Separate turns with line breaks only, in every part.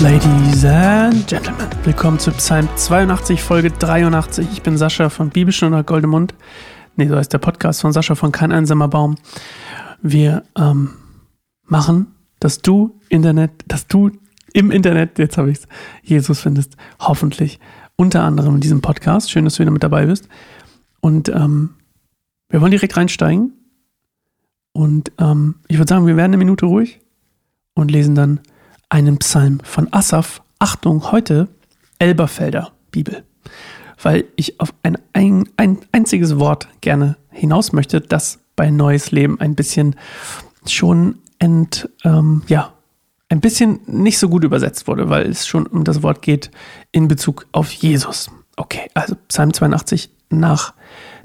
Ladies and Gentlemen, willkommen zu Psalm 82, Folge 83. Ich bin Sascha von Bibelstunde Goldemund. Nee, so heißt der Podcast von Sascha von Kein einsamer Baum. Wir ähm, machen, dass du Internet, dass du im Internet, jetzt habe ich es, Jesus findest, hoffentlich unter anderem in diesem Podcast. Schön, dass du wieder mit dabei bist. Und ähm, wir wollen direkt reinsteigen. Und ähm, ich würde sagen, wir werden eine Minute ruhig und lesen dann einen Psalm von Asaf. Achtung, heute Elberfelder Bibel. Weil ich auf ein, ein, ein einziges Wort gerne hinaus möchte, das bei Neues Leben ein bisschen schon ent, ähm, ja, ein bisschen nicht so gut übersetzt wurde, weil es schon um das Wort geht in Bezug auf Jesus. Okay, also Psalm 82 nach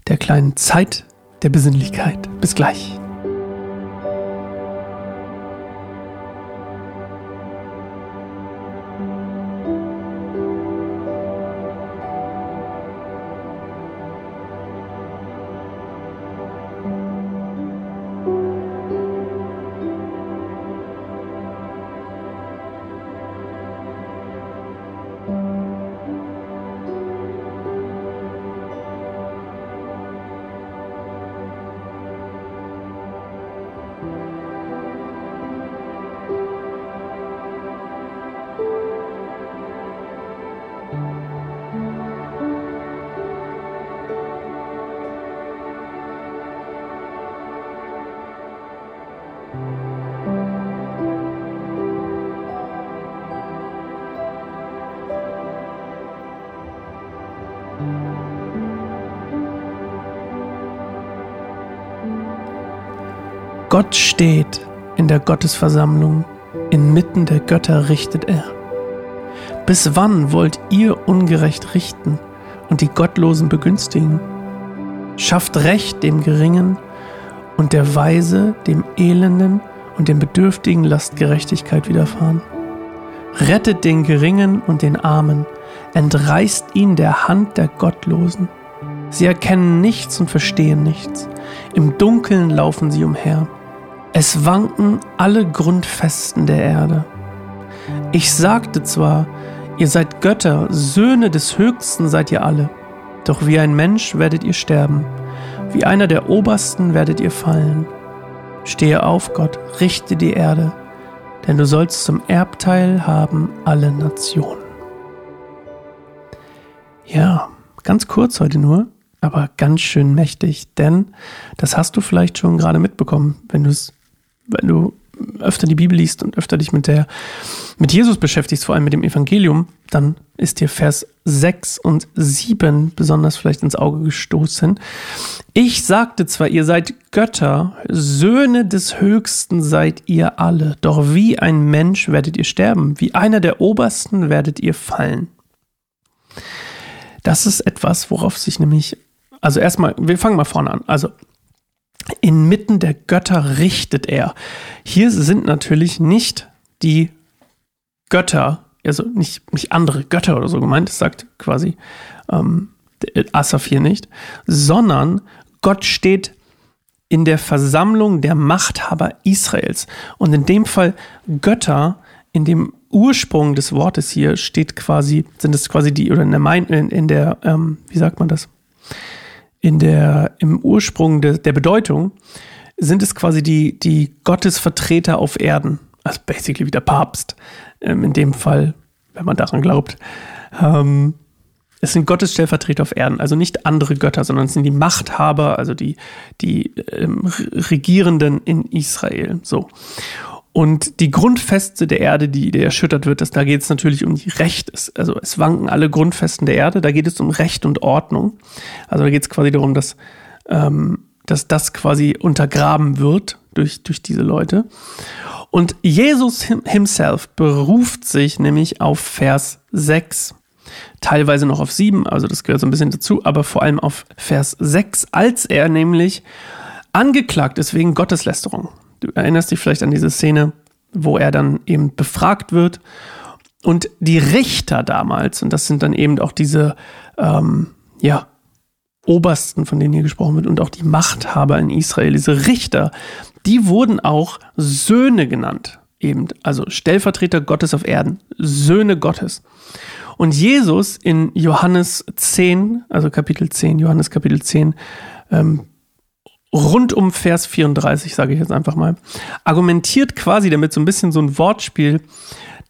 der kleinen Zeit der Besinnlichkeit. Bis gleich. Gott steht in der Gottesversammlung, inmitten der Götter richtet er. Bis wann wollt ihr ungerecht richten und die Gottlosen begünstigen? Schafft Recht dem Geringen und der Weise dem Elenden und dem Bedürftigen lasst Gerechtigkeit widerfahren. Rettet den Geringen und den Armen, entreißt ihn der Hand der Gottlosen. Sie erkennen nichts und verstehen nichts. Im Dunkeln laufen sie umher. Es wanken alle Grundfesten der Erde. Ich sagte zwar, ihr seid Götter, Söhne des Höchsten seid ihr alle, doch wie ein Mensch werdet ihr sterben, wie einer der Obersten werdet ihr fallen. Stehe auf, Gott, richte die Erde, denn du sollst zum Erbteil haben alle Nationen. Ja, ganz kurz heute nur, aber ganz schön mächtig, denn das hast du vielleicht schon gerade mitbekommen, wenn du es wenn du öfter die Bibel liest und öfter dich mit der, mit Jesus beschäftigst, vor allem mit dem Evangelium, dann ist dir Vers 6 und 7 besonders vielleicht ins Auge gestoßen. Ich sagte zwar, ihr seid Götter, Söhne des Höchsten seid ihr alle, doch wie ein Mensch werdet ihr sterben, wie einer der Obersten werdet ihr fallen. Das ist etwas, worauf sich nämlich, also erstmal, wir fangen mal vorne an. Also Inmitten der Götter richtet er. Hier sind natürlich nicht die Götter, also nicht, nicht andere Götter oder so gemeint, das sagt quasi ähm, Asaf hier nicht, sondern Gott steht in der Versammlung der Machthaber Israels. Und in dem Fall Götter, in dem Ursprung des Wortes hier steht quasi, sind es quasi die, oder in der, in, in der ähm, wie sagt man das? in der, im Ursprung de, der Bedeutung sind es quasi die, die Gottesvertreter auf Erden. Also basically wie der Papst. Ähm, in dem Fall, wenn man daran glaubt. Ähm, es sind Gottesstellvertreter auf Erden, also nicht andere Götter, sondern es sind die Machthaber, also die, die ähm, Regierenden in Israel. So. Und die Grundfeste der Erde, die, die erschüttert wird, das, da geht es natürlich um die Recht. Also es wanken alle Grundfesten der Erde, da geht es um Recht und Ordnung. Also da geht es quasi darum, dass, ähm, dass das quasi untergraben wird durch, durch diese Leute. Und Jesus himself beruft sich nämlich auf Vers 6, teilweise noch auf 7, also das gehört so ein bisschen dazu, aber vor allem auf Vers 6, als er nämlich angeklagt ist wegen Gotteslästerung. Du erinnerst dich vielleicht an diese Szene, wo er dann eben befragt wird. Und die Richter damals, und das sind dann eben auch diese, ähm, ja, Obersten, von denen hier gesprochen wird, und auch die Machthaber in Israel, diese Richter, die wurden auch Söhne genannt. eben, also Stellvertreter Gottes auf Erden, Söhne Gottes. Und Jesus in Johannes 10, also Kapitel 10, Johannes Kapitel 10, ähm, rund um Vers 34, sage ich jetzt einfach mal, argumentiert quasi damit so ein bisschen so ein Wortspiel,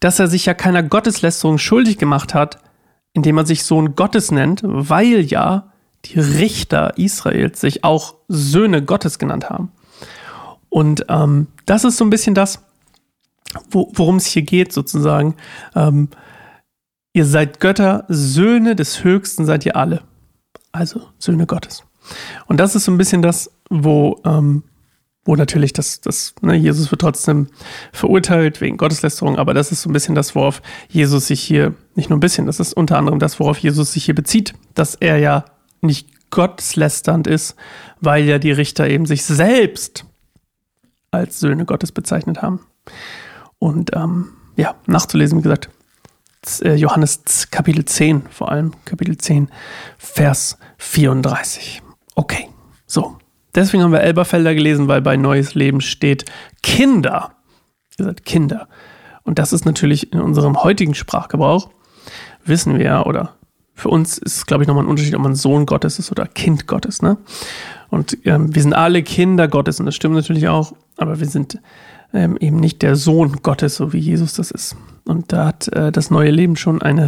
dass er sich ja keiner Gotteslästerung schuldig gemacht hat, indem er sich Sohn Gottes nennt, weil ja die Richter Israels sich auch Söhne Gottes genannt haben. Und ähm, das ist so ein bisschen das, wo, worum es hier geht, sozusagen. Ähm, ihr seid Götter, Söhne des Höchsten seid ihr alle. Also Söhne Gottes. Und das ist so ein bisschen das, wo, ähm, wo natürlich das, das ne, Jesus wird trotzdem verurteilt wegen Gotteslästerung, aber das ist so ein bisschen das, worauf Jesus sich hier, nicht nur ein bisschen, das ist unter anderem das, worauf Jesus sich hier bezieht, dass er ja nicht gotteslästernd ist, weil ja die Richter eben sich selbst als Söhne Gottes bezeichnet haben. Und ähm, ja, nachzulesen, wie gesagt, äh, Johannes Kapitel 10, vor allem Kapitel 10, Vers 34. Okay, so. Deswegen haben wir Elberfelder gelesen, weil bei Neues Leben steht Kinder. Ihr seid Kinder. Und das ist natürlich in unserem heutigen Sprachgebrauch, wissen wir ja, oder für uns ist glaube ich, nochmal ein Unterschied, ob man Sohn Gottes ist oder Kind Gottes. Ne? Und ähm, wir sind alle Kinder Gottes und das stimmt natürlich auch, aber wir sind ähm, eben nicht der Sohn Gottes, so wie Jesus das ist. Und da hat äh, das neue Leben schon eine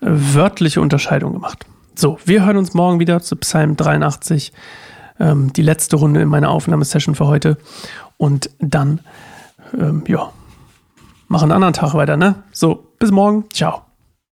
äh, wörtliche Unterscheidung gemacht. So, wir hören uns morgen wieder zu Psalm 83 ähm, die letzte Runde in meiner Aufnahmesession für heute. Und dann, ähm, ja, machen einen anderen Tag weiter, ne? So, bis morgen. Ciao.